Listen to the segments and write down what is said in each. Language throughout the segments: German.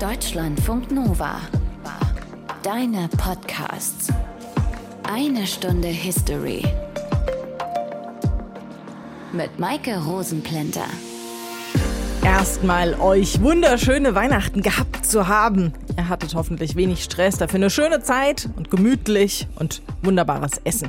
Deutschlandfunk Nova. Deine Podcasts. Eine Stunde History. Mit Maike Rosenplanter. Erstmal euch wunderschöne Weihnachten gehabt zu haben. Ihr hattet hoffentlich wenig Stress, dafür eine schöne Zeit und gemütlich und wunderbares Essen.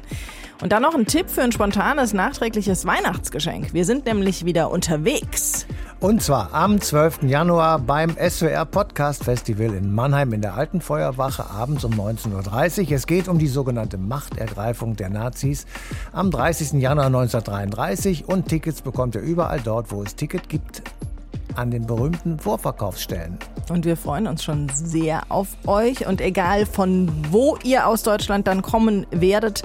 Und dann noch ein Tipp für ein spontanes, nachträgliches Weihnachtsgeschenk. Wir sind nämlich wieder unterwegs. Und zwar am 12. Januar beim SWR Podcast Festival in Mannheim in der Alten Feuerwache abends um 19.30 Uhr. Es geht um die sogenannte Machtergreifung der Nazis am 30. Januar 1933 und Tickets bekommt ihr überall dort, wo es Ticket gibt an den berühmten Vorverkaufsstellen. Und wir freuen uns schon sehr auf euch. Und egal von wo ihr aus Deutschland dann kommen werdet,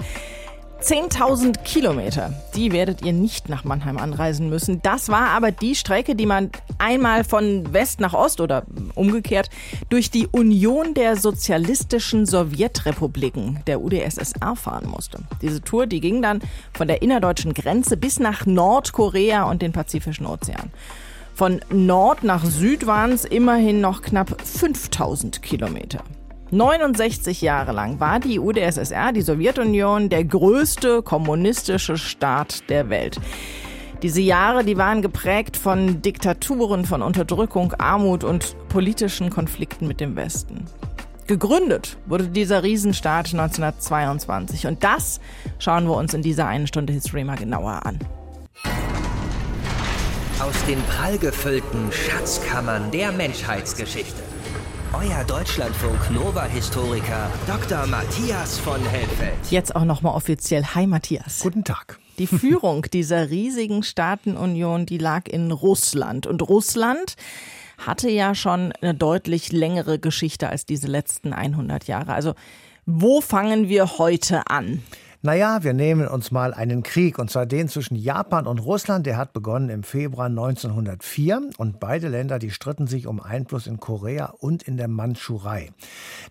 10.000 Kilometer, die werdet ihr nicht nach Mannheim anreisen müssen. Das war aber die Strecke, die man einmal von West nach Ost oder umgekehrt durch die Union der Sozialistischen Sowjetrepubliken, der UdSSR, fahren musste. Diese Tour, die ging dann von der innerdeutschen Grenze bis nach Nordkorea und den Pazifischen Ozean. Von Nord nach Süd waren es immerhin noch knapp 5000 Kilometer. 69 Jahre lang war die UdSSR, die Sowjetunion, der größte kommunistische Staat der Welt. Diese Jahre, die waren geprägt von Diktaturen, von Unterdrückung, Armut und politischen Konflikten mit dem Westen. Gegründet wurde dieser Riesenstaat 1922 und das schauen wir uns in dieser einen Stunde History mal genauer an. Aus den prallgefüllten Schatzkammern der Menschheitsgeschichte euer Deutschlandfunk Nova-Historiker Dr. Matthias von Helfeld. Jetzt auch nochmal offiziell. Hi Matthias. Guten Tag. Die Führung dieser riesigen Staatenunion, die lag in Russland. Und Russland hatte ja schon eine deutlich längere Geschichte als diese letzten 100 Jahre. Also wo fangen wir heute an? Naja, wir nehmen uns mal einen Krieg, und zwar den zwischen Japan und Russland. Der hat begonnen im Februar 1904 und beide Länder, die stritten sich um Einfluss in Korea und in der Mandschurei.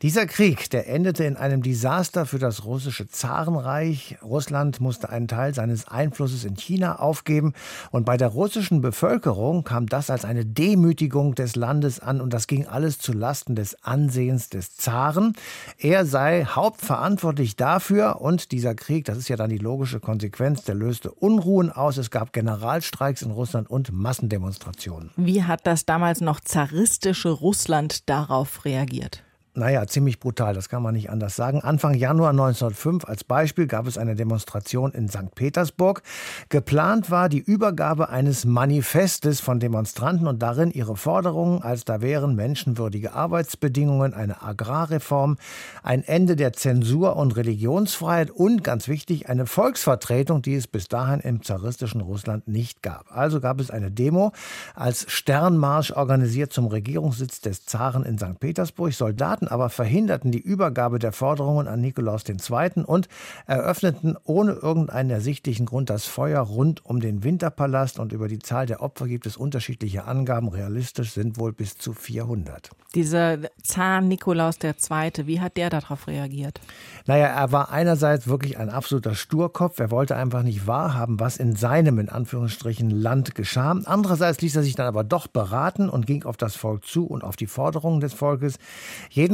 Dieser Krieg, der endete in einem Desaster für das russische Zarenreich. Russland musste einen Teil seines Einflusses in China aufgeben und bei der russischen Bevölkerung kam das als eine Demütigung des Landes an und das ging alles zu Lasten des Ansehens des Zaren. Er sei hauptverantwortlich dafür und dieser Krieg, das ist ja dann die logische Konsequenz, der löste Unruhen aus. Es gab Generalstreiks in Russland und Massendemonstrationen. Wie hat das damals noch zaristische Russland darauf reagiert? Naja, ziemlich brutal, das kann man nicht anders sagen. Anfang Januar 1905 als Beispiel gab es eine Demonstration in St. Petersburg. Geplant war die Übergabe eines Manifestes von Demonstranten und darin ihre Forderungen, als da wären menschenwürdige Arbeitsbedingungen, eine Agrarreform, ein Ende der Zensur und Religionsfreiheit und ganz wichtig eine Volksvertretung, die es bis dahin im zaristischen Russland nicht gab. Also gab es eine Demo als Sternmarsch organisiert zum Regierungssitz des Zaren in St. Petersburg. Soldaten Soldaten aber verhinderten die Übergabe der Forderungen an Nikolaus II. und eröffneten ohne irgendeinen ersichtlichen Grund das Feuer rund um den Winterpalast und über die Zahl der Opfer gibt es unterschiedliche Angaben. Realistisch sind wohl bis zu 400. Dieser Zar Nikolaus II., wie hat der darauf reagiert? Naja, er war einerseits wirklich ein absoluter Sturkopf. Er wollte einfach nicht wahrhaben, was in seinem, in Anführungsstrichen, Land geschah. Andererseits ließ er sich dann aber doch beraten und ging auf das Volk zu und auf die Forderungen des Volkes.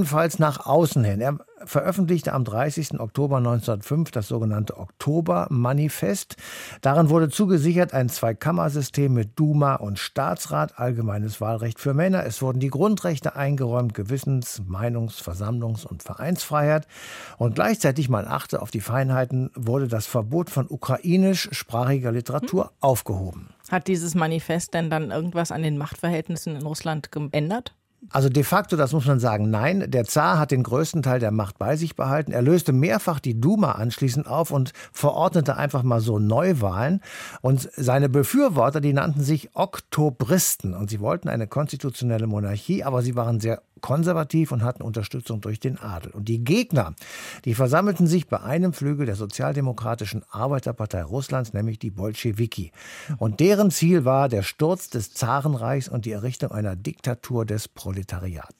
Jedenfalls nach außen hin. Er veröffentlichte am 30. Oktober 1905 das sogenannte Oktober-Manifest. Darin wurde zugesichert ein Zweikammersystem mit Duma und Staatsrat, allgemeines Wahlrecht für Männer. Es wurden die Grundrechte eingeräumt, Gewissens-, Meinungs-, Versammlungs- und Vereinsfreiheit. Und gleichzeitig, man achte auf die Feinheiten, wurde das Verbot von ukrainischsprachiger Literatur hm. aufgehoben. Hat dieses Manifest denn dann irgendwas an den Machtverhältnissen in Russland geändert? Also de facto, das muss man sagen, nein. Der Zar hat den größten Teil der Macht bei sich behalten. Er löste mehrfach die Duma anschließend auf und verordnete einfach mal so Neuwahlen. Und seine Befürworter, die nannten sich Oktobristen. Und sie wollten eine konstitutionelle Monarchie, aber sie waren sehr konservativ und hatten Unterstützung durch den Adel. Und die Gegner, die versammelten sich bei einem Flügel der Sozialdemokratischen Arbeiterpartei Russlands, nämlich die Bolschewiki. Und deren Ziel war der Sturz des Zarenreichs und die Errichtung einer Diktatur des Proletariats.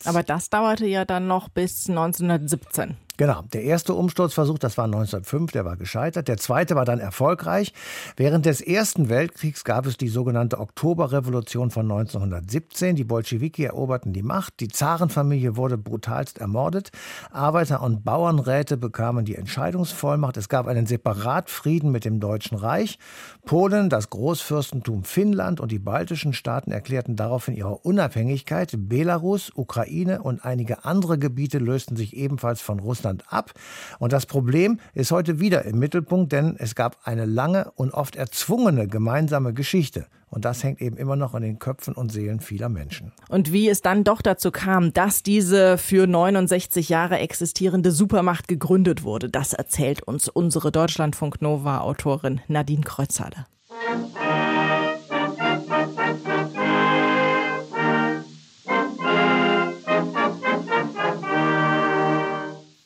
Aber das dauerte ja dann noch bis 1917. Genau, der erste Umsturzversuch, das war 1905, der war gescheitert. Der zweite war dann erfolgreich. Während des Ersten Weltkriegs gab es die sogenannte Oktoberrevolution von 1917. Die Bolschewiki eroberten die Macht. Die Zarenfamilie wurde brutalst ermordet. Arbeiter- und Bauernräte bekamen die Entscheidungsvollmacht. Es gab einen Separatfrieden mit dem Deutschen Reich. Polen, das Großfürstentum Finnland und die baltischen Staaten erklärten daraufhin ihre Unabhängigkeit. Belarus, Ukraine und einige andere Gebiete lösten sich ebenfalls von Russland ab. Und das Problem ist heute wieder im Mittelpunkt, denn es gab eine lange und oft erzwungene gemeinsame Geschichte. Und das hängt eben immer noch in den Köpfen und Seelen vieler Menschen. Und wie es dann doch dazu kam, dass diese für 69 Jahre existierende Supermacht gegründet wurde, das erzählt uns unsere Deutschlandfunk Nova Autorin Nadine Kreuzhalle.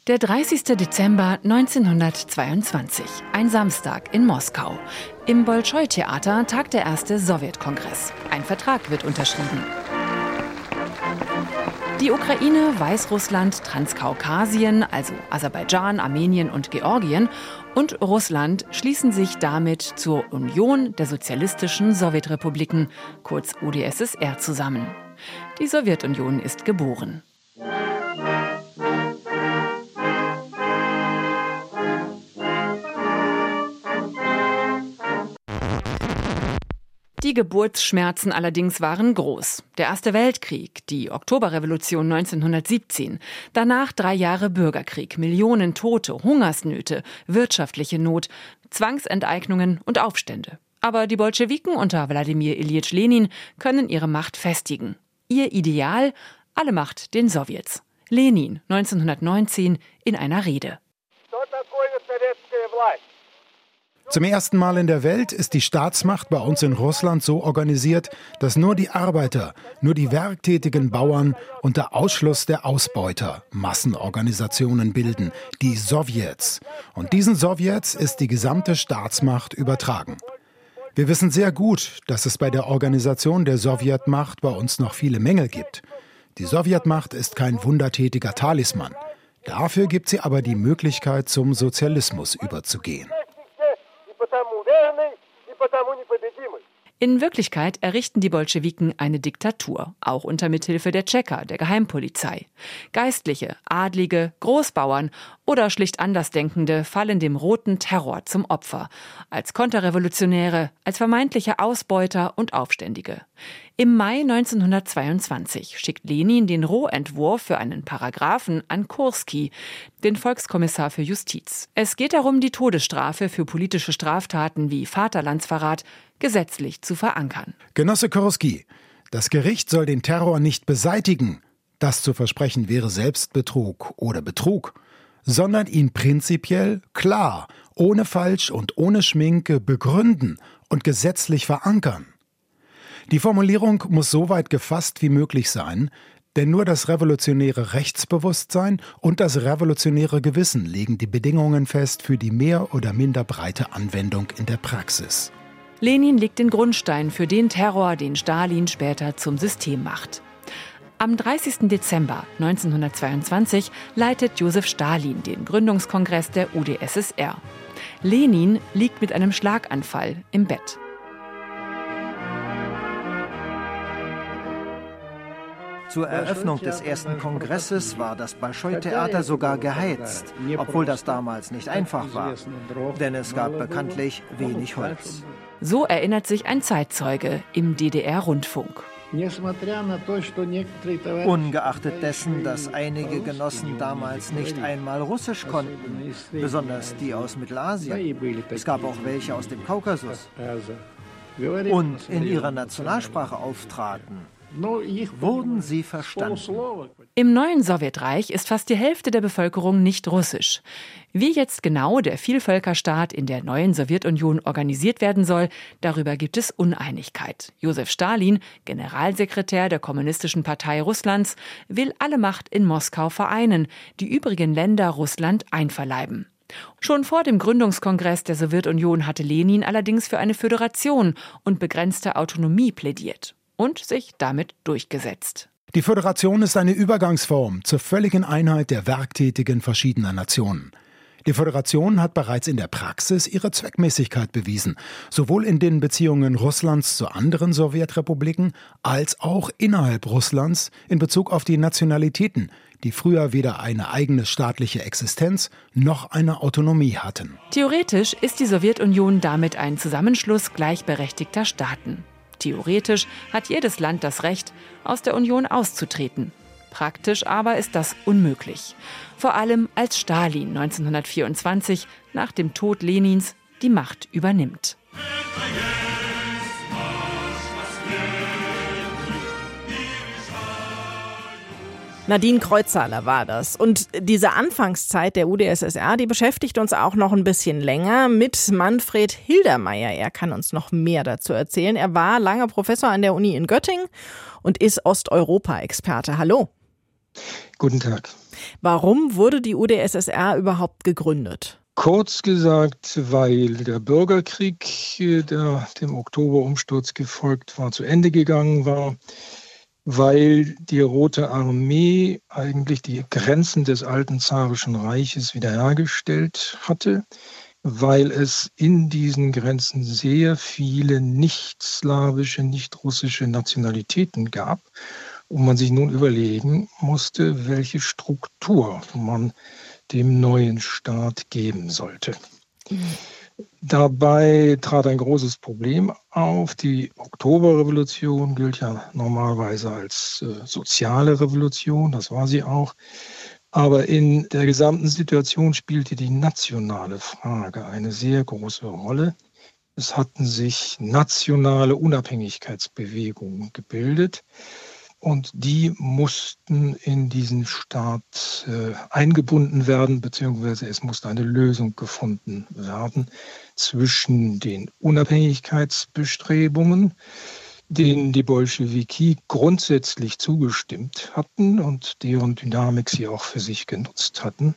Der 30. Dezember 1922, ein Samstag in Moskau. Im Bolschoi-Theater tagt der erste Sowjetkongress. Ein Vertrag wird unterschrieben. Die Ukraine, Weißrussland, Transkaukasien, also Aserbaidschan, Armenien und Georgien und Russland schließen sich damit zur Union der sozialistischen Sowjetrepubliken, kurz UdSSR, zusammen. Die Sowjetunion ist geboren. Die Geburtsschmerzen allerdings waren groß. Der Erste Weltkrieg, die Oktoberrevolution 1917, danach drei Jahre Bürgerkrieg, Millionen Tote, Hungersnöte, wirtschaftliche Not, Zwangsenteignungen und Aufstände. Aber die Bolschewiken unter Wladimir Ilyich Lenin können ihre Macht festigen. Ihr Ideal? Alle Macht den Sowjets. Lenin 1919 in einer Rede. Zum ersten Mal in der Welt ist die Staatsmacht bei uns in Russland so organisiert, dass nur die Arbeiter, nur die werktätigen Bauern unter Ausschluss der Ausbeuter Massenorganisationen bilden, die Sowjets. Und diesen Sowjets ist die gesamte Staatsmacht übertragen. Wir wissen sehr gut, dass es bei der Organisation der Sowjetmacht bei uns noch viele Mängel gibt. Die Sowjetmacht ist kein wundertätiger Talisman. Dafür gibt sie aber die Möglichkeit, zum Sozialismus überzugehen. In Wirklichkeit errichten die Bolschewiken eine Diktatur, auch unter Mithilfe der Tschecher, der Geheimpolizei. Geistliche, Adlige, Großbauern oder schlicht Andersdenkende fallen dem roten Terror zum Opfer, als Konterrevolutionäre, als vermeintliche Ausbeuter und Aufständige. Im Mai 1922 schickt Lenin den Rohentwurf für einen Paragraphen an Kurski, den Volkskommissar für Justiz. Es geht darum, die Todesstrafe für politische Straftaten wie Vaterlandsverrat gesetzlich zu verankern. Genosse Kurski, das Gericht soll den Terror nicht beseitigen. Das zu versprechen wäre Selbstbetrug oder Betrug, sondern ihn prinzipiell klar, ohne Falsch und ohne Schminke begründen und gesetzlich verankern. Die Formulierung muss so weit gefasst wie möglich sein, denn nur das revolutionäre Rechtsbewusstsein und das revolutionäre Gewissen legen die Bedingungen fest für die mehr oder minder breite Anwendung in der Praxis. Lenin legt den Grundstein für den Terror, den Stalin später zum System macht. Am 30. Dezember 1922 leitet Josef Stalin den Gründungskongress der UdSSR. Lenin liegt mit einem Schlaganfall im Bett. Zur Eröffnung des ersten Kongresses war das Bolschoi-Theater sogar geheizt, obwohl das damals nicht einfach war, denn es gab bekanntlich wenig Holz. So erinnert sich ein Zeitzeuge im DDR-Rundfunk. Ungeachtet dessen, dass einige Genossen damals nicht einmal Russisch konnten, besonders die aus Mittelasien. Es gab auch welche aus dem Kaukasus. Und in ihrer Nationalsprache auftraten wurden sie verstanden. Im neuen Sowjetreich ist fast die Hälfte der Bevölkerung nicht russisch. Wie jetzt genau der Vielvölkerstaat in der neuen Sowjetunion organisiert werden soll, darüber gibt es Uneinigkeit. Josef Stalin, Generalsekretär der Kommunistischen Partei Russlands, will alle Macht in Moskau vereinen, die übrigen Länder Russland einverleiben. Schon vor dem Gründungskongress der Sowjetunion hatte Lenin allerdings für eine Föderation und begrenzte Autonomie plädiert und sich damit durchgesetzt. Die Föderation ist eine Übergangsform zur völligen Einheit der Werktätigen verschiedener Nationen. Die Föderation hat bereits in der Praxis ihre Zweckmäßigkeit bewiesen, sowohl in den Beziehungen Russlands zu anderen Sowjetrepubliken als auch innerhalb Russlands in Bezug auf die Nationalitäten, die früher weder eine eigene staatliche Existenz noch eine Autonomie hatten. Theoretisch ist die Sowjetunion damit ein Zusammenschluss gleichberechtigter Staaten. Theoretisch hat jedes Land das Recht, aus der Union auszutreten. Praktisch aber ist das unmöglich. Vor allem als Stalin 1924 nach dem Tod Lenins die Macht übernimmt. Nadine Kreuzhaler war das. Und diese Anfangszeit der UdSSR, die beschäftigt uns auch noch ein bisschen länger mit Manfred Hildermeier. Er kann uns noch mehr dazu erzählen. Er war lange Professor an der Uni in Göttingen und ist Osteuropa-Experte. Hallo. Guten Tag. Warum wurde die UdSSR überhaupt gegründet? Kurz gesagt, weil der Bürgerkrieg, der dem Oktoberumsturz gefolgt war, zu Ende gegangen war weil die Rote Armee eigentlich die Grenzen des alten zarischen Reiches wiederhergestellt hatte, weil es in diesen Grenzen sehr viele nicht-slawische, nicht-russische Nationalitäten gab und man sich nun überlegen musste, welche Struktur man dem neuen Staat geben sollte. Mhm. Dabei trat ein großes Problem auf. Die Oktoberrevolution gilt ja normalerweise als äh, soziale Revolution, das war sie auch. Aber in der gesamten Situation spielte die nationale Frage eine sehr große Rolle. Es hatten sich nationale Unabhängigkeitsbewegungen gebildet und die mussten in diesen Staat äh, eingebunden werden, beziehungsweise es musste eine Lösung gefunden werden zwischen den Unabhängigkeitsbestrebungen, denen die Bolschewiki grundsätzlich zugestimmt hatten und deren Dynamik sie auch für sich genutzt hatten,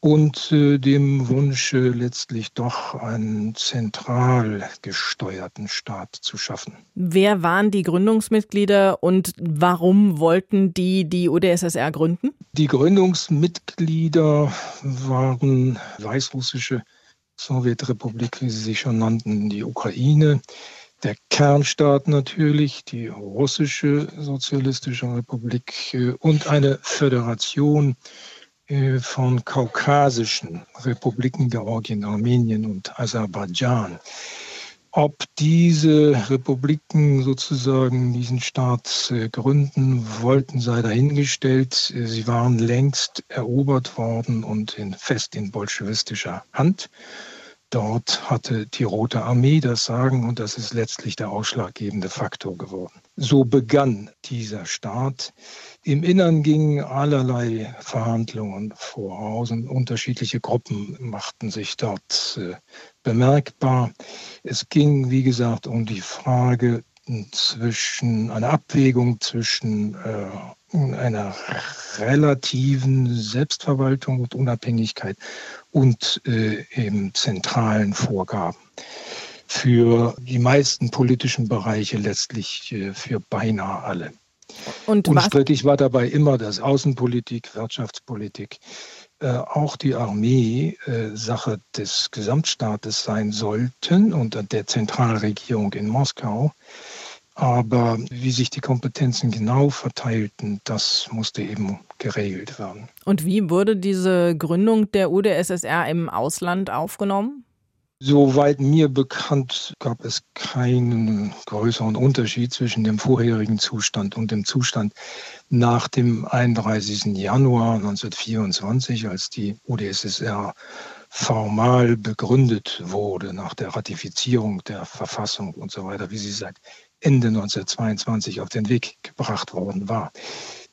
und äh, dem Wunsch, äh, letztlich doch einen zentral gesteuerten Staat zu schaffen. Wer waren die Gründungsmitglieder und warum wollten die die UdSSR gründen? Die Gründungsmitglieder waren weißrussische Sowjetrepublik, wie sie sich schon nannten, die Ukraine, der Kernstaat natürlich, die russische sozialistische Republik äh, und eine Föderation von kaukasischen Republiken Georgien, Armenien und Aserbaidschan. Ob diese Republiken sozusagen diesen Staat äh, gründen wollten, sei dahingestellt. Äh, sie waren längst erobert worden und in, fest in bolschewistischer Hand. Dort hatte die Rote Armee das Sagen und das ist letztlich der ausschlaggebende Faktor geworden. So begann dieser Staat im Innern gingen allerlei Verhandlungen voraus und unterschiedliche Gruppen machten sich dort äh, bemerkbar. Es ging, wie gesagt, um die Frage zwischen einer Abwägung zwischen äh, einer relativen Selbstverwaltung und Unabhängigkeit und äh, eben zentralen Vorgaben für die meisten politischen Bereiche, letztlich äh, für beinahe alle. Und Unstrittig war dabei immer das Außenpolitik, Wirtschaftspolitik, äh, auch die Armee äh, Sache des Gesamtstaates sein sollten unter der Zentralregierung in Moskau. Aber wie sich die Kompetenzen genau verteilten, das musste eben geregelt werden. Und wie wurde diese Gründung der UdSSR im Ausland aufgenommen? Soweit mir bekannt gab es keinen größeren Unterschied zwischen dem vorherigen Zustand und dem Zustand nach dem 31. Januar 1924, als die UdSSR formal begründet wurde nach der Ratifizierung der Verfassung und so weiter, wie sie seit Ende 1922 auf den Weg gebracht worden war.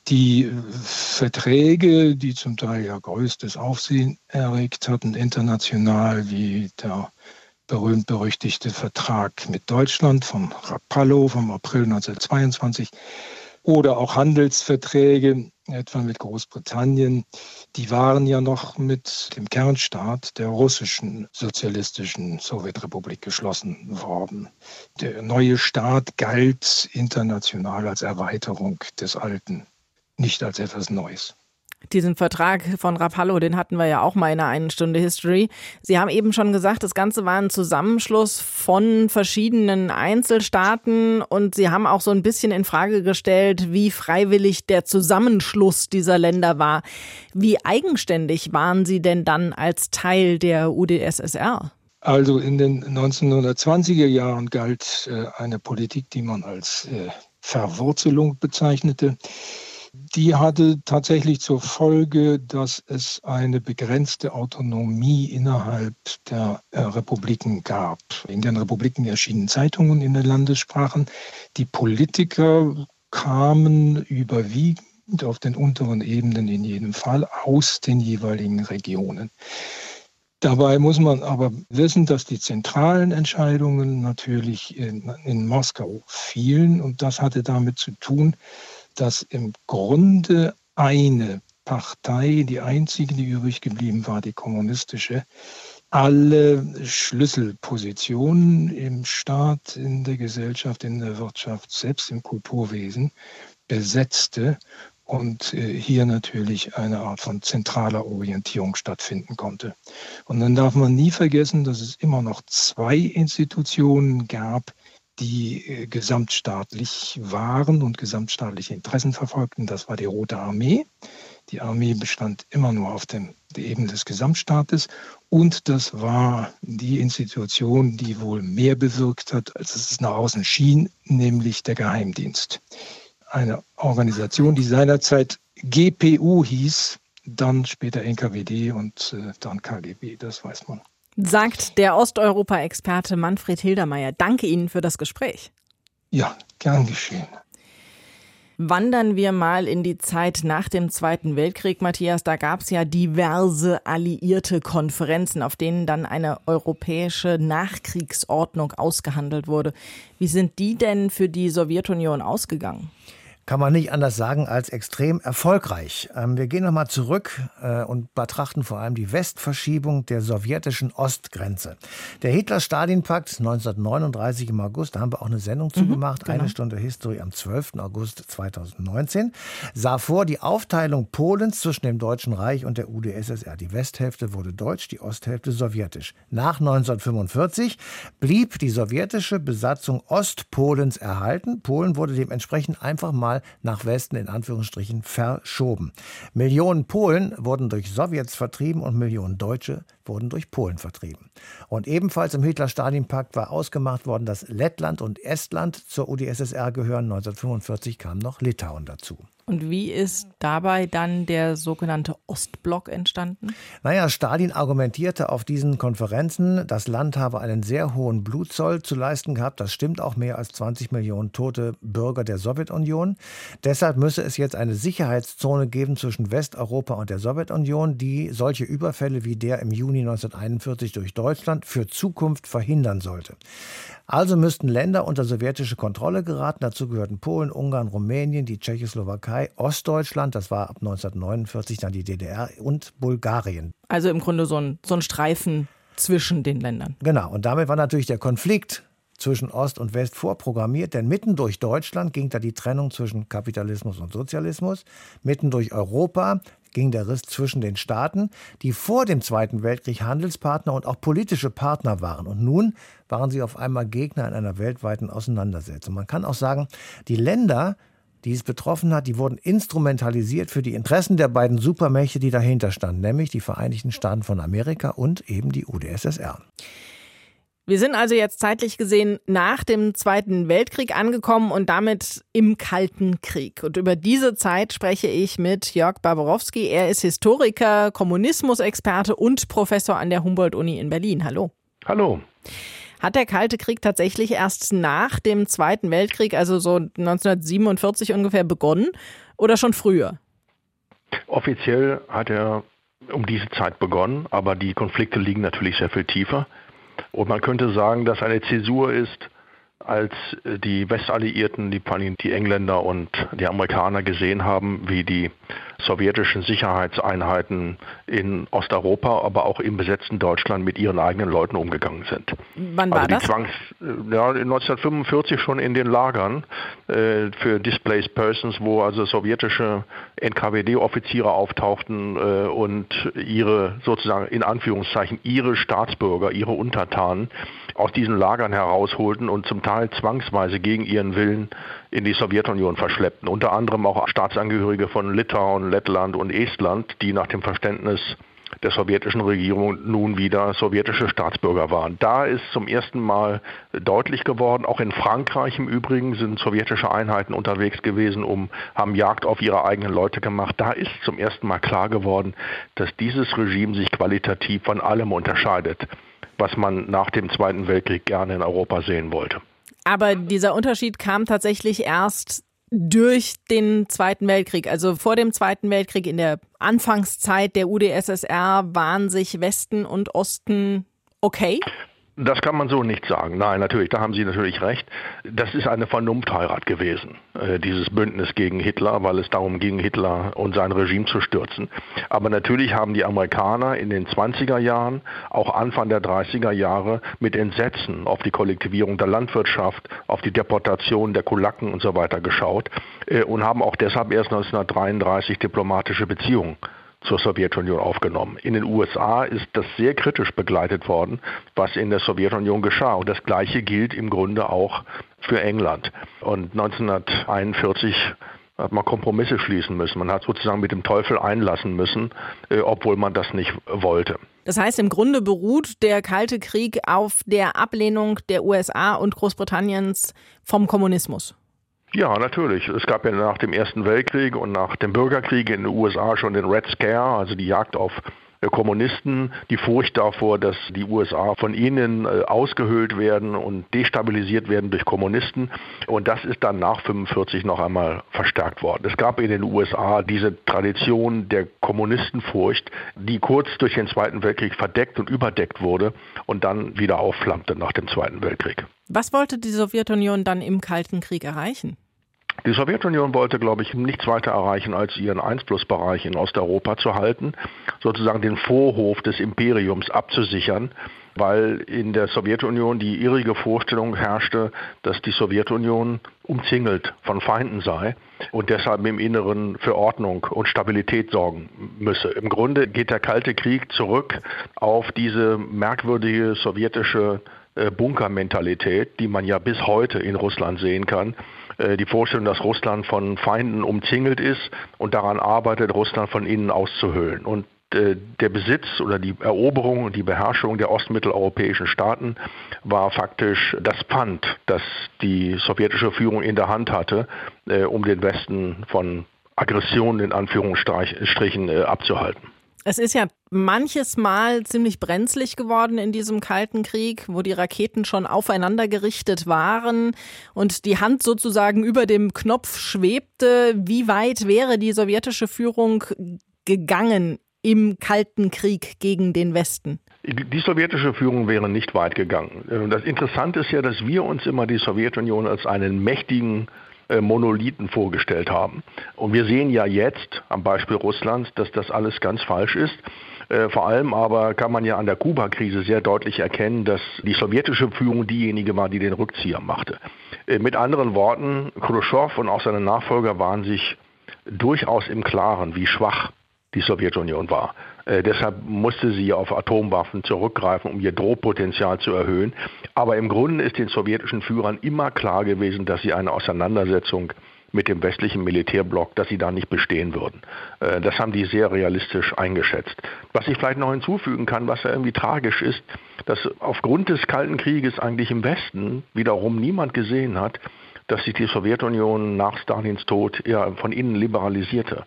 Die Verträge, die zum Teil ja größtes Aufsehen erregt hatten, international, wie der berühmt-berüchtigte Vertrag mit Deutschland von Rapallo vom April 1922, oder auch Handelsverträge, etwa mit Großbritannien, die waren ja noch mit dem Kernstaat der russischen sozialistischen Sowjetrepublik geschlossen worden. Der neue Staat galt international als Erweiterung des alten, nicht als etwas Neues. Diesen Vertrag von Rapallo, den hatten wir ja auch mal in einer einen Stunde History. Sie haben eben schon gesagt, das Ganze war ein Zusammenschluss von verschiedenen Einzelstaaten und Sie haben auch so ein bisschen in Frage gestellt, wie freiwillig der Zusammenschluss dieser Länder war. Wie eigenständig waren Sie denn dann als Teil der UdSSR? Also in den 1920er Jahren galt äh, eine Politik, die man als äh, Verwurzelung bezeichnete die hatte tatsächlich zur Folge, dass es eine begrenzte Autonomie innerhalb der äh, Republiken gab. In den Republiken erschienen Zeitungen in den Landessprachen. Die Politiker kamen überwiegend auf den unteren Ebenen in jedem Fall aus den jeweiligen Regionen. Dabei muss man aber wissen, dass die zentralen Entscheidungen natürlich in, in Moskau fielen und das hatte damit zu tun, dass im Grunde eine Partei, die einzige, die übrig geblieben war, die kommunistische, alle Schlüsselpositionen im Staat, in der Gesellschaft, in der Wirtschaft, selbst im Kulturwesen besetzte und äh, hier natürlich eine Art von zentraler Orientierung stattfinden konnte. Und dann darf man nie vergessen, dass es immer noch zwei Institutionen gab, die äh, gesamtstaatlich waren und gesamtstaatliche Interessen verfolgten. Das war die Rote Armee. Die Armee bestand immer nur auf dem, der Ebene des Gesamtstaates und das war die Institution, die wohl mehr bewirkt hat, als es nach außen schien, nämlich der Geheimdienst. Eine Organisation, die seinerzeit GPU hieß, dann später NKWD und äh, dann KGB, das weiß man sagt der Osteuropa-Experte Manfred Hildermeier. Danke Ihnen für das Gespräch. Ja, gern geschehen. Wandern wir mal in die Zeit nach dem Zweiten Weltkrieg, Matthias. Da gab es ja diverse alliierte Konferenzen, auf denen dann eine europäische Nachkriegsordnung ausgehandelt wurde. Wie sind die denn für die Sowjetunion ausgegangen? Kann man nicht anders sagen als extrem erfolgreich. Ähm, wir gehen nochmal zurück äh, und betrachten vor allem die Westverschiebung der sowjetischen Ostgrenze. Der Hitler-Stalin-Pakt 1939 im August, da haben wir auch eine Sendung mhm, zugemacht, genau. eine Stunde History am 12. August 2019, sah vor die Aufteilung Polens zwischen dem Deutschen Reich und der UdSSR. Die Westhälfte wurde deutsch, die Osthälfte sowjetisch. Nach 1945 blieb die sowjetische Besatzung Ostpolens erhalten. Polen wurde dementsprechend einfach mal mal nach Westen in Anführungsstrichen verschoben. Millionen Polen wurden durch Sowjets vertrieben und Millionen Deutsche wurden durch Polen vertrieben. Und ebenfalls im Hitler-Stalin-Pakt war ausgemacht worden, dass Lettland und Estland zur UdSSR gehören. 1945 kam noch Litauen dazu. Und wie ist dabei dann der sogenannte Ostblock entstanden? Naja, Stalin argumentierte auf diesen Konferenzen, das Land habe einen sehr hohen Blutzoll zu leisten gehabt. Das stimmt auch mehr als 20 Millionen tote Bürger der Sowjetunion. Deshalb müsse es jetzt eine Sicherheitszone geben zwischen Westeuropa und der Sowjetunion, die solche Überfälle wie der im Juni 1941 durch Deutschland für Zukunft verhindern sollte. Also müssten Länder unter sowjetische Kontrolle geraten. Dazu gehörten Polen, Ungarn, Rumänien, die Tschechoslowakei, Ostdeutschland, das war ab 1949 dann die DDR und Bulgarien. Also im Grunde so ein, so ein Streifen zwischen den Ländern. Genau, und damit war natürlich der Konflikt zwischen Ost und West vorprogrammiert, denn mitten durch Deutschland ging da die Trennung zwischen Kapitalismus und Sozialismus, mitten durch Europa ging der Riss zwischen den Staaten, die vor dem Zweiten Weltkrieg Handelspartner und auch politische Partner waren. Und nun waren sie auf einmal Gegner in einer weltweiten Auseinandersetzung. Man kann auch sagen, die Länder, die es betroffen hat, die wurden instrumentalisiert für die Interessen der beiden Supermächte, die dahinter standen, nämlich die Vereinigten Staaten von Amerika und eben die UdSSR. Wir sind also jetzt zeitlich gesehen nach dem Zweiten Weltkrieg angekommen und damit im Kalten Krieg. Und über diese Zeit spreche ich mit Jörg Barbarowski. Er ist Historiker, Kommunismusexperte und Professor an der Humboldt-Uni in Berlin. Hallo. Hallo. Hat der Kalte Krieg tatsächlich erst nach dem Zweiten Weltkrieg, also so 1947 ungefähr, begonnen oder schon früher? Offiziell hat er um diese Zeit begonnen, aber die Konflikte liegen natürlich sehr viel tiefer. Und man könnte sagen, dass eine Zäsur ist als die Westalliierten, die, die Engländer und die Amerikaner gesehen haben, wie die sowjetischen Sicherheitseinheiten in Osteuropa, aber auch im besetzten Deutschland mit ihren eigenen Leuten umgegangen sind. Wann war also das? Zwangs, ja, 1945 schon in den Lagern äh, für Displaced Persons, wo also sowjetische NKWD-Offiziere auftauchten äh, und ihre sozusagen in Anführungszeichen ihre Staatsbürger, ihre Untertanen aus diesen Lagern herausholten und zum Teil zwangsweise gegen ihren Willen in die Sowjetunion verschleppten. Unter anderem auch Staatsangehörige von Litauen, Lettland und Estland, die nach dem Verständnis der sowjetischen Regierung nun wieder sowjetische Staatsbürger waren. Da ist zum ersten Mal deutlich geworden, auch in Frankreich im Übrigen sind sowjetische Einheiten unterwegs gewesen, um, haben Jagd auf ihre eigenen Leute gemacht. Da ist zum ersten Mal klar geworden, dass dieses Regime sich qualitativ von allem unterscheidet was man nach dem Zweiten Weltkrieg gerne in Europa sehen wollte. Aber dieser Unterschied kam tatsächlich erst durch den Zweiten Weltkrieg. Also vor dem Zweiten Weltkrieg in der Anfangszeit der UdSSR waren sich Westen und Osten okay? Das kann man so nicht sagen. Nein, natürlich, da haben Sie natürlich recht. Das ist eine Vernunftheirat gewesen, äh, dieses Bündnis gegen Hitler, weil es darum ging, Hitler und sein Regime zu stürzen. Aber natürlich haben die Amerikaner in den 20er Jahren, auch Anfang der 30er Jahre, mit Entsetzen auf die Kollektivierung der Landwirtschaft, auf die Deportation der Kulaken und so weiter geschaut äh, und haben auch deshalb erst 1933 diplomatische Beziehungen zur Sowjetunion aufgenommen. In den USA ist das sehr kritisch begleitet worden, was in der Sowjetunion geschah. Und das Gleiche gilt im Grunde auch für England. Und 1941 hat man Kompromisse schließen müssen. Man hat sozusagen mit dem Teufel einlassen müssen, äh, obwohl man das nicht wollte. Das heißt, im Grunde beruht der Kalte Krieg auf der Ablehnung der USA und Großbritanniens vom Kommunismus. Ja, natürlich. Es gab ja nach dem Ersten Weltkrieg und nach dem Bürgerkrieg in den USA schon den Red Scare, also die Jagd auf äh, Kommunisten, die Furcht davor, dass die USA von ihnen äh, ausgehöhlt werden und destabilisiert werden durch Kommunisten. Und das ist dann nach 45 noch einmal verstärkt worden. Es gab in den USA diese Tradition der Kommunistenfurcht, die kurz durch den Zweiten Weltkrieg verdeckt und überdeckt wurde und dann wieder aufflammte nach dem Zweiten Weltkrieg. Was wollte die Sowjetunion dann im Kalten Krieg erreichen? Die Sowjetunion wollte, glaube ich, nichts weiter erreichen, als ihren Einflussbereich in Osteuropa zu halten, sozusagen den Vorhof des Imperiums abzusichern, weil in der Sowjetunion die irrige Vorstellung herrschte, dass die Sowjetunion umzingelt von Feinden sei und deshalb im Inneren für Ordnung und Stabilität sorgen müsse. Im Grunde geht der Kalte Krieg zurück auf diese merkwürdige sowjetische äh, Bunkermentalität, die man ja bis heute in Russland sehen kann. Äh, die Vorstellung, dass Russland von Feinden umzingelt ist und daran arbeitet, Russland von innen auszuhöhlen. Und äh, der Besitz oder die Eroberung und die Beherrschung der ostmitteleuropäischen Staaten war faktisch das Pfand, das die sowjetische Führung in der Hand hatte, um den Westen von Aggressionen in Anführungsstrichen abzuhalten. Es ist ja manches Mal ziemlich brenzlig geworden in diesem Kalten Krieg, wo die Raketen schon aufeinander gerichtet waren und die Hand sozusagen über dem Knopf schwebte. Wie weit wäre die sowjetische Führung gegangen im Kalten Krieg gegen den Westen? Die sowjetische Führung wäre nicht weit gegangen. Das Interessante ist ja, dass wir uns immer die Sowjetunion als einen mächtigen Monolithen vorgestellt haben. Und wir sehen ja jetzt am Beispiel Russlands, dass das alles ganz falsch ist. Äh, vor allem aber kann man ja an der Kuba-Krise sehr deutlich erkennen, dass die sowjetische Führung diejenige war, die den Rückzieher machte. Äh, mit anderen Worten, Khrushchev und auch seine Nachfolger waren sich durchaus im Klaren, wie schwach die Sowjetunion war. Äh, deshalb musste sie auf Atomwaffen zurückgreifen, um ihr Drohpotenzial zu erhöhen. Aber im Grunde ist den sowjetischen Führern immer klar gewesen, dass sie eine Auseinandersetzung mit dem westlichen Militärblock, dass sie da nicht bestehen würden. Äh, das haben die sehr realistisch eingeschätzt. Was ich vielleicht noch hinzufügen kann, was ja irgendwie tragisch ist, dass aufgrund des Kalten Krieges eigentlich im Westen wiederum niemand gesehen hat, dass sich die Sowjetunion nach Stalins Tod eher von innen liberalisierte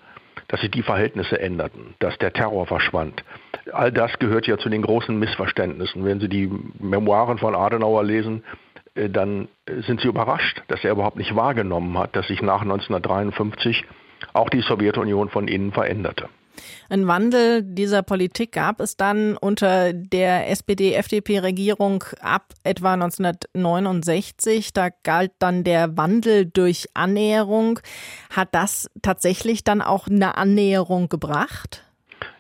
dass sich die Verhältnisse änderten, dass der Terror verschwand. All das gehört ja zu den großen Missverständnissen. Wenn Sie die Memoiren von Adenauer lesen, äh, dann sind Sie überrascht, dass er überhaupt nicht wahrgenommen hat, dass sich nach 1953 auch die Sowjetunion von innen veränderte. Ein Wandel dieser Politik gab es dann unter der SPD-FDP-Regierung ab etwa 1969. Da galt dann der Wandel durch Annäherung. Hat das tatsächlich dann auch eine Annäherung gebracht?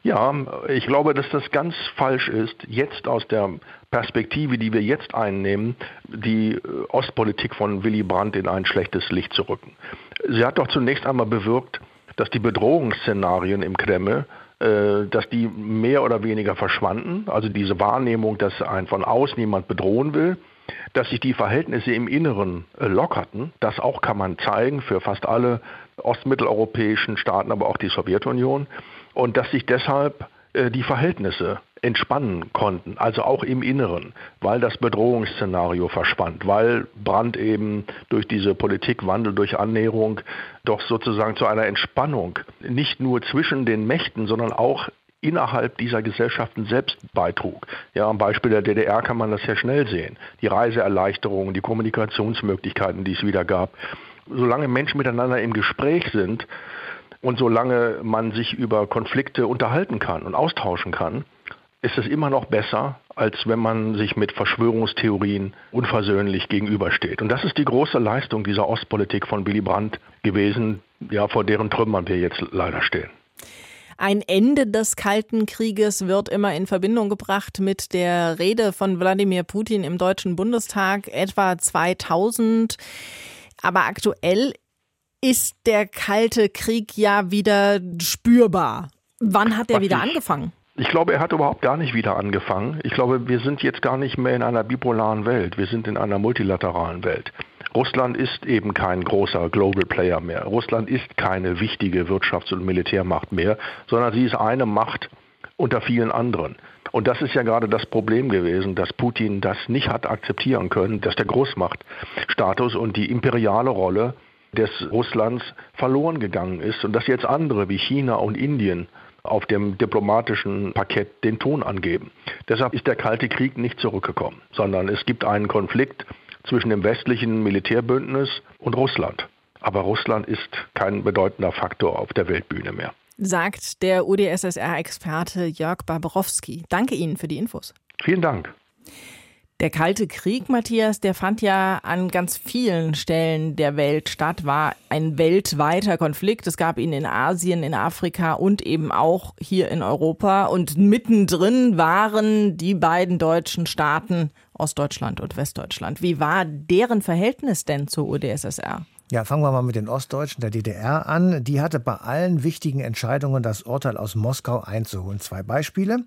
Ja, ich glaube, dass das ganz falsch ist, jetzt aus der Perspektive, die wir jetzt einnehmen, die äh, Ostpolitik von Willy Brandt in ein schlechtes Licht zu rücken. Sie hat doch zunächst einmal bewirkt, dass die Bedrohungsszenarien im Kreml äh, dass die mehr oder weniger verschwanden, also diese Wahrnehmung, dass ein von außen jemand bedrohen will, dass sich die Verhältnisse im Inneren äh, lockerten, das auch kann man zeigen für fast alle ostmitteleuropäischen Staaten, aber auch die Sowjetunion, und dass sich deshalb äh, die Verhältnisse entspannen konnten, also auch im Inneren, weil das Bedrohungsszenario verschwand, weil Brandt eben durch diese Politikwandel, durch Annäherung doch sozusagen zu einer Entspannung nicht nur zwischen den Mächten, sondern auch innerhalb dieser Gesellschaften selbst beitrug. Ja, am Beispiel der DDR kann man das sehr schnell sehen. Die Reiseerleichterungen, die Kommunikationsmöglichkeiten, die es wieder gab. Solange Menschen miteinander im Gespräch sind, und solange man sich über Konflikte unterhalten kann und austauschen kann, ist es immer noch besser, als wenn man sich mit Verschwörungstheorien unversöhnlich gegenübersteht. Und das ist die große Leistung dieser Ostpolitik von Willy Brandt gewesen, ja, vor deren Trümmern wir jetzt leider stehen. Ein Ende des Kalten Krieges wird immer in Verbindung gebracht mit der Rede von Wladimir Putin im Deutschen Bundestag etwa 2000. Aber aktuell ist der Kalte Krieg ja wieder spürbar. Wann hat er wieder angefangen? Ich glaube, er hat überhaupt gar nicht wieder angefangen. Ich glaube, wir sind jetzt gar nicht mehr in einer bipolaren Welt. Wir sind in einer multilateralen Welt. Russland ist eben kein großer Global Player mehr. Russland ist keine wichtige Wirtschafts- und Militärmacht mehr, sondern sie ist eine Macht unter vielen anderen. Und das ist ja gerade das Problem gewesen, dass Putin das nicht hat akzeptieren können, dass der Großmachtstatus und die imperiale Rolle des Russlands verloren gegangen ist und dass jetzt andere wie China und Indien auf dem diplomatischen Parkett den Ton angeben. Deshalb ist der Kalte Krieg nicht zurückgekommen, sondern es gibt einen Konflikt zwischen dem westlichen Militärbündnis und Russland. Aber Russland ist kein bedeutender Faktor auf der Weltbühne mehr. Sagt der UdSSR-Experte Jörg Barbarowski. Danke Ihnen für die Infos. Vielen Dank. Der Kalte Krieg, Matthias, der fand ja an ganz vielen Stellen der Welt statt, war ein weltweiter Konflikt. Es gab ihn in Asien, in Afrika und eben auch hier in Europa. Und mittendrin waren die beiden deutschen Staaten Ostdeutschland und Westdeutschland. Wie war deren Verhältnis denn zur UdSSR? Ja, fangen wir mal mit den Ostdeutschen der DDR an. Die hatte bei allen wichtigen Entscheidungen das Urteil aus Moskau einzuholen. Zwei Beispiele.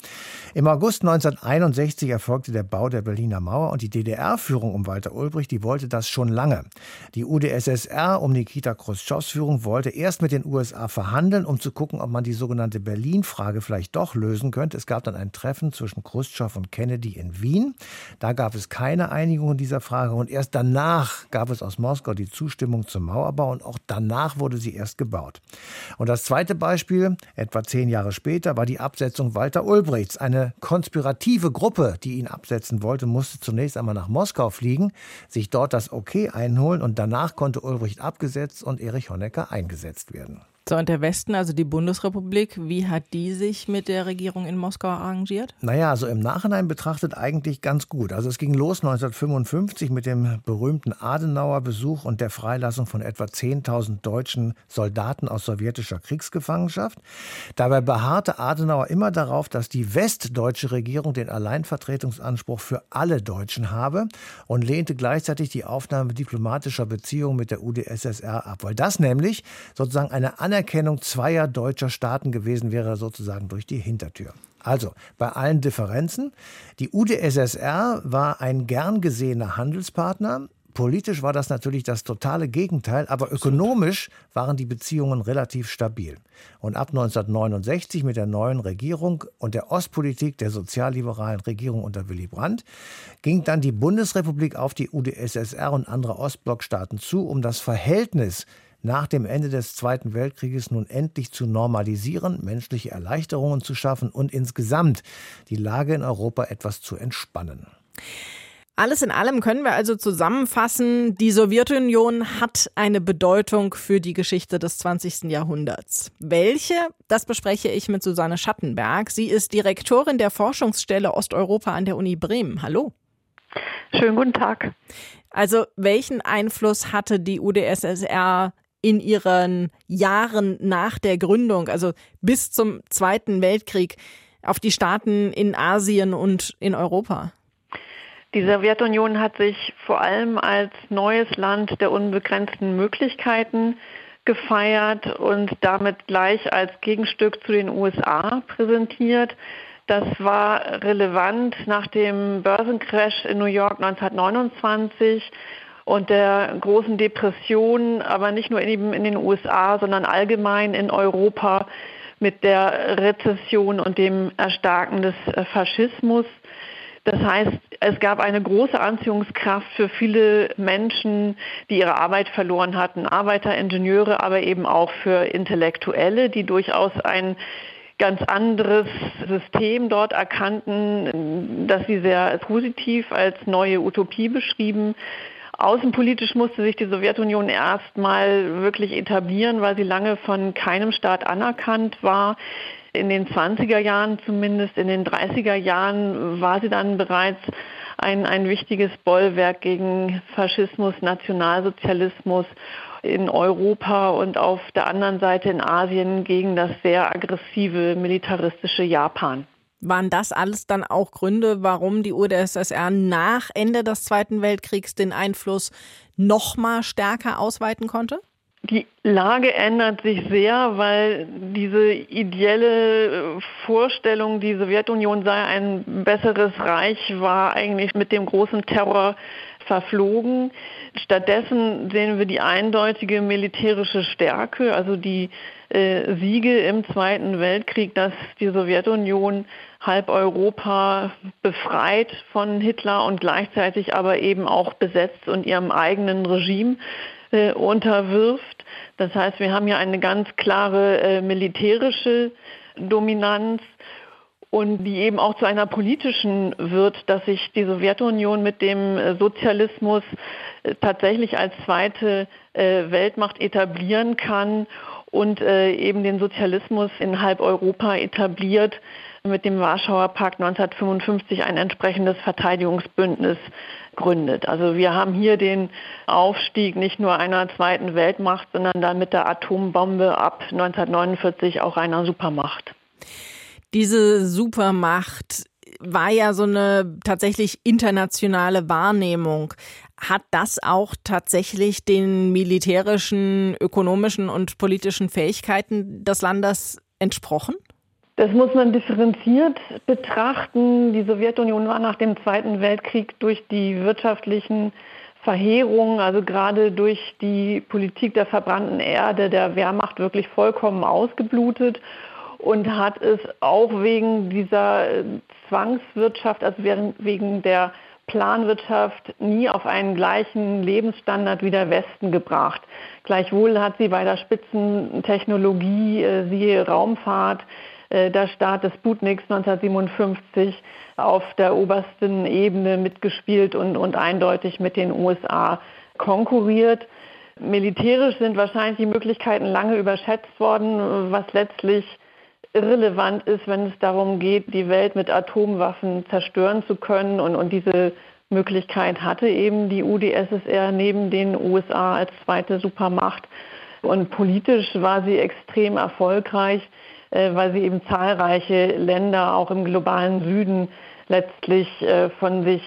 Im August 1961 erfolgte der Bau der Berliner Mauer und die DDR-Führung um Walter Ulbricht, die wollte das schon lange. Die UdSSR um Nikita Khrushchevs Führung wollte erst mit den USA verhandeln, um zu gucken, ob man die sogenannte Berlin-Frage vielleicht doch lösen könnte. Es gab dann ein Treffen zwischen Khrushchev und Kennedy in Wien. Da gab es keine Einigung in dieser Frage und erst danach gab es aus Moskau die Zustimmung zum Mauerbau und auch danach wurde sie erst gebaut. Und das zweite Beispiel, etwa zehn Jahre später, war die Absetzung Walter Ulbrichts. Eine konspirative Gruppe, die ihn absetzen wollte, musste zunächst einmal nach Moskau fliegen, sich dort das Okay einholen und danach konnte Ulbricht abgesetzt und Erich Honecker eingesetzt werden. So, und der Westen, also die Bundesrepublik, wie hat die sich mit der Regierung in Moskau arrangiert? Naja, also im Nachhinein betrachtet eigentlich ganz gut. Also es ging los 1955 mit dem berühmten Adenauer Besuch und der Freilassung von etwa 10.000 deutschen Soldaten aus sowjetischer Kriegsgefangenschaft. Dabei beharrte Adenauer immer darauf, dass die westdeutsche Regierung den Alleinvertretungsanspruch für alle Deutschen habe und lehnte gleichzeitig die Aufnahme diplomatischer Beziehungen mit der UdSSR ab, weil das nämlich sozusagen eine Anerkennung zweier deutscher Staaten gewesen wäre, sozusagen durch die Hintertür. Also, bei allen Differenzen, die UdSSR war ein gern gesehener Handelspartner. Politisch war das natürlich das totale Gegenteil, aber ökonomisch waren die Beziehungen relativ stabil. Und ab 1969 mit der neuen Regierung und der Ostpolitik der sozialliberalen Regierung unter Willy Brandt ging dann die Bundesrepublik auf die UdSSR und andere Ostblockstaaten zu, um das Verhältnis nach dem Ende des Zweiten Weltkrieges nun endlich zu normalisieren, menschliche Erleichterungen zu schaffen und insgesamt die Lage in Europa etwas zu entspannen. Alles in allem können wir also zusammenfassen, die Sowjetunion hat eine Bedeutung für die Geschichte des 20. Jahrhunderts. Welche? Das bespreche ich mit Susanne Schattenberg. Sie ist Direktorin der Forschungsstelle Osteuropa an der Uni Bremen. Hallo. Schönen guten Tag. Also welchen Einfluss hatte die UdSSR in ihren Jahren nach der Gründung, also bis zum Zweiten Weltkrieg, auf die Staaten in Asien und in Europa? Die Sowjetunion hat sich vor allem als neues Land der unbegrenzten Möglichkeiten gefeiert und damit gleich als Gegenstück zu den USA präsentiert. Das war relevant nach dem Börsencrash in New York 1929 und der großen Depression, aber nicht nur in, den USA, sondern allgemein in Europa mit der Rezession und dem Erstarken des Faschismus. Das heißt, es gab eine große Anziehungskraft für viele Menschen, die ihre Arbeit verloren hatten, Arbeiter, Ingenieure, aber eben auch für Intellektuelle, die durchaus ein ganz anderes System dort erkannten, das sie sehr positiv als neue Utopie beschrieben. Außenpolitisch musste sich die Sowjetunion erstmal wirklich etablieren, weil sie lange von keinem Staat anerkannt war. In den 20er Jahren zumindest, in den 30er Jahren war sie dann bereits ein, ein wichtiges Bollwerk gegen Faschismus, Nationalsozialismus in Europa und auf der anderen Seite in Asien gegen das sehr aggressive militaristische Japan. Waren das alles dann auch Gründe, warum die UdSSR nach Ende des Zweiten Weltkriegs den Einfluss noch mal stärker ausweiten konnte? Die Lage ändert sich sehr, weil diese ideelle äh, Vorstellung, die Sowjetunion sei ein besseres Reich, war eigentlich mit dem großen Terror verflogen. Stattdessen sehen wir die eindeutige militärische Stärke, also die äh, Siege im Zweiten Weltkrieg, dass die Sowjetunion halb Europa befreit von Hitler und gleichzeitig aber eben auch besetzt und ihrem eigenen Regime äh, unterwirft. Das heißt, wir haben hier eine ganz klare äh, militärische Dominanz und die eben auch zu einer politischen wird, dass sich die Sowjetunion mit dem äh, Sozialismus äh, tatsächlich als zweite äh, Weltmacht etablieren kann und eben den Sozialismus in halb Europa etabliert mit dem Warschauer Pakt 1955 ein entsprechendes Verteidigungsbündnis gründet. Also wir haben hier den Aufstieg nicht nur einer zweiten Weltmacht, sondern dann mit der Atombombe ab 1949 auch einer Supermacht. Diese Supermacht war ja so eine tatsächlich internationale Wahrnehmung. Hat das auch tatsächlich den militärischen, ökonomischen und politischen Fähigkeiten des Landes entsprochen? Das muss man differenziert betrachten. Die Sowjetunion war nach dem Zweiten Weltkrieg durch die wirtschaftlichen Verheerungen, also gerade durch die Politik der verbrannten Erde der Wehrmacht wirklich vollkommen ausgeblutet und hat es auch wegen dieser Zwangswirtschaft, also wegen der Planwirtschaft nie auf einen gleichen Lebensstandard wie der Westen gebracht. Gleichwohl hat sie bei der Spitzentechnologie, äh, siehe Raumfahrt, äh, der Start des Sputniks 1957 auf der obersten Ebene mitgespielt und, und eindeutig mit den USA konkurriert. Militärisch sind wahrscheinlich die Möglichkeiten lange überschätzt worden, was letztlich irrelevant ist, wenn es darum geht, die Welt mit Atomwaffen zerstören zu können. Und, und diese Möglichkeit hatte eben die UdSSR neben den USA als zweite Supermacht. Und politisch war sie extrem erfolgreich. Äh, weil sie eben zahlreiche Länder auch im globalen Süden letztlich äh, von sich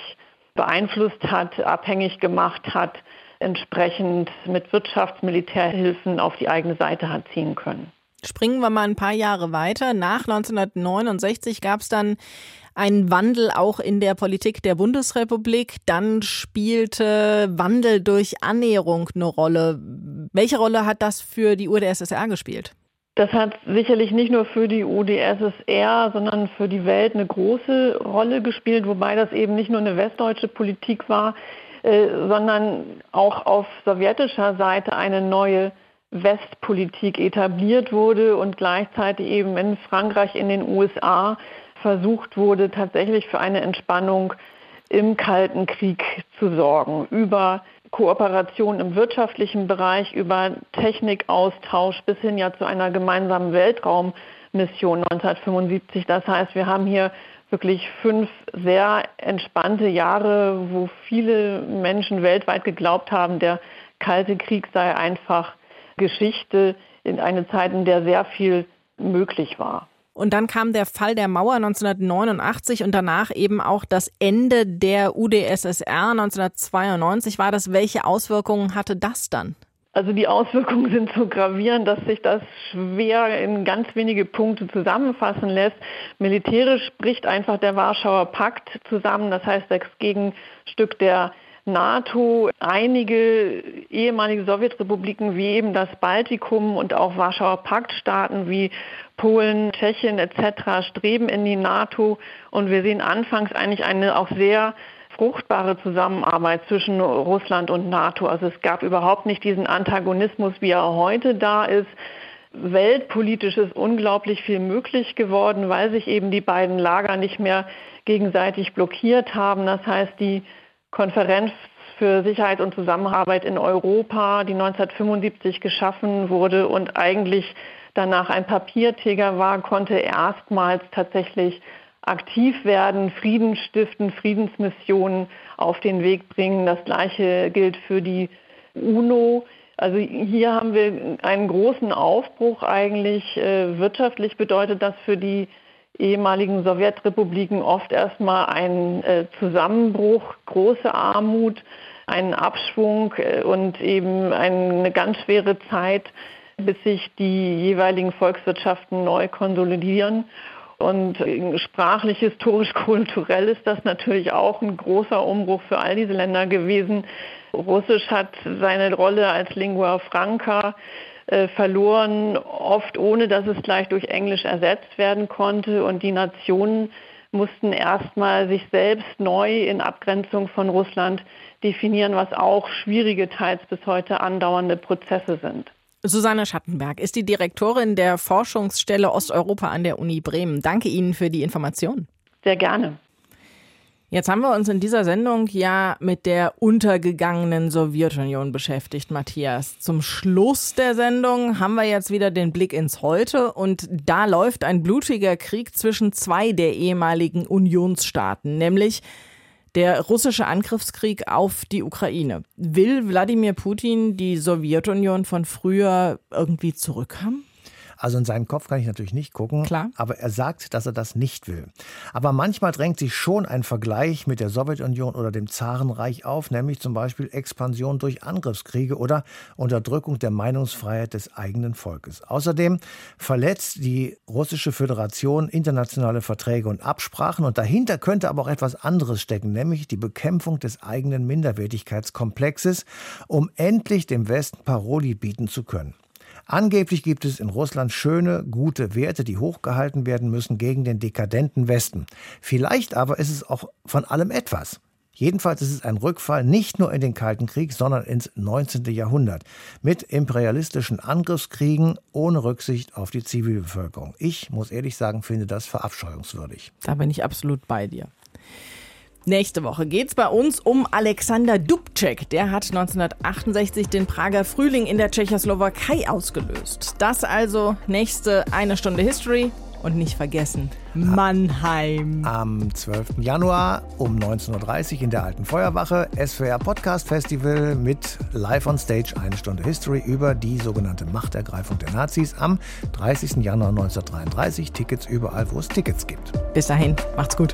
beeinflusst hat, abhängig gemacht hat, entsprechend mit Wirtschaftsmilitärhilfen auf die eigene Seite hat ziehen können. Springen wir mal ein paar Jahre weiter. Nach 1969 gab es dann einen Wandel auch in der Politik der Bundesrepublik. Dann spielte Wandel durch Annäherung eine Rolle. Welche Rolle hat das für die UdSSR gespielt? Das hat sicherlich nicht nur für die UdSSR, sondern für die Welt eine große Rolle gespielt, wobei das eben nicht nur eine westdeutsche Politik war, äh, sondern auch auf sowjetischer Seite eine neue Westpolitik etabliert wurde und gleichzeitig eben in Frankreich, in den USA versucht wurde, tatsächlich für eine Entspannung im Kalten Krieg zu sorgen, über Kooperation im wirtschaftlichen Bereich, über Technikaustausch bis hin ja zu einer gemeinsamen Weltraummission 1975. Das heißt, wir haben hier wirklich fünf sehr entspannte Jahre, wo viele Menschen weltweit geglaubt haben, der Kalte Krieg sei einfach Geschichte in eine Zeit, in der sehr viel möglich war. Und dann kam der Fall der Mauer 1989 und danach eben auch das Ende der UdSSR 1992 war das. Welche Auswirkungen hatte das dann? Also die Auswirkungen sind so gravierend, dass sich das schwer in ganz wenige Punkte zusammenfassen lässt. Militärisch bricht einfach der Warschauer Pakt zusammen, das heißt das Gegenstück der NATO, einige ehemalige Sowjetrepubliken wie eben das Baltikum und auch Warschauer Paktstaaten wie Polen, Tschechien etc. streben in die NATO und wir sehen anfangs eigentlich eine auch sehr fruchtbare Zusammenarbeit zwischen Russland und NATO. Also es gab überhaupt nicht diesen Antagonismus, wie er heute da ist. Weltpolitisch ist unglaublich viel möglich geworden, weil sich eben die beiden Lager nicht mehr gegenseitig blockiert haben. Das heißt, die Konferenz für Sicherheit und Zusammenarbeit in Europa, die 1975 geschaffen wurde und eigentlich danach ein Papiertiger war, konnte erstmals tatsächlich aktiv werden, Frieden stiften, Friedensmissionen auf den Weg bringen. Das Gleiche gilt für die UNO. Also hier haben wir einen großen Aufbruch eigentlich. Äh, wirtschaftlich bedeutet das für die ehemaligen Sowjetrepubliken oft erstmal ein äh, Zusammenbruch, große Armut, einen Abschwung äh, und eben eine ganz schwere Zeit, bis sich die jeweiligen Volkswirtschaften neu konsolidieren. Und sprachlich, historisch, kulturell ist das natürlich auch ein großer Umbruch für all diese Länder gewesen. Russisch hat seine Rolle als Lingua Franca verloren, oft ohne dass es gleich durch Englisch ersetzt werden konnte. Und die Nationen mussten erstmal sich selbst neu in Abgrenzung von Russland definieren, was auch schwierige, teils bis heute andauernde Prozesse sind. Susanne Schattenberg ist die Direktorin der Forschungsstelle Osteuropa an der Uni Bremen. Danke Ihnen für die Information. Sehr gerne. Jetzt haben wir uns in dieser Sendung ja mit der untergegangenen Sowjetunion beschäftigt, Matthias. Zum Schluss der Sendung haben wir jetzt wieder den Blick ins Heute und da läuft ein blutiger Krieg zwischen zwei der ehemaligen Unionsstaaten, nämlich der russische Angriffskrieg auf die Ukraine. Will Wladimir Putin die Sowjetunion von früher irgendwie zurückhaben? Also in seinen Kopf kann ich natürlich nicht gucken. Klar. Aber er sagt, dass er das nicht will. Aber manchmal drängt sich schon ein Vergleich mit der Sowjetunion oder dem Zarenreich auf, nämlich zum Beispiel Expansion durch Angriffskriege oder Unterdrückung der Meinungsfreiheit des eigenen Volkes. Außerdem verletzt die russische Föderation internationale Verträge und Absprachen und dahinter könnte aber auch etwas anderes stecken, nämlich die Bekämpfung des eigenen Minderwertigkeitskomplexes, um endlich dem Westen Paroli bieten zu können. Angeblich gibt es in Russland schöne, gute Werte, die hochgehalten werden müssen gegen den dekadenten Westen. Vielleicht aber ist es auch von allem etwas. Jedenfalls ist es ein Rückfall nicht nur in den Kalten Krieg, sondern ins 19. Jahrhundert mit imperialistischen Angriffskriegen ohne Rücksicht auf die Zivilbevölkerung. Ich muss ehrlich sagen, finde das verabscheuungswürdig. Da bin ich absolut bei dir. Nächste Woche geht es bei uns um Alexander Dubček. Der hat 1968 den Prager Frühling in der Tschechoslowakei ausgelöst. Das also nächste eine Stunde History. Und nicht vergessen, Mannheim. Am 12. Januar um 19.30 Uhr in der Alten Feuerwache SWR Podcast Festival mit Live on Stage eine Stunde History über die sogenannte Machtergreifung der Nazis am 30. Januar 1933. Tickets überall, wo es Tickets gibt. Bis dahin, macht's gut.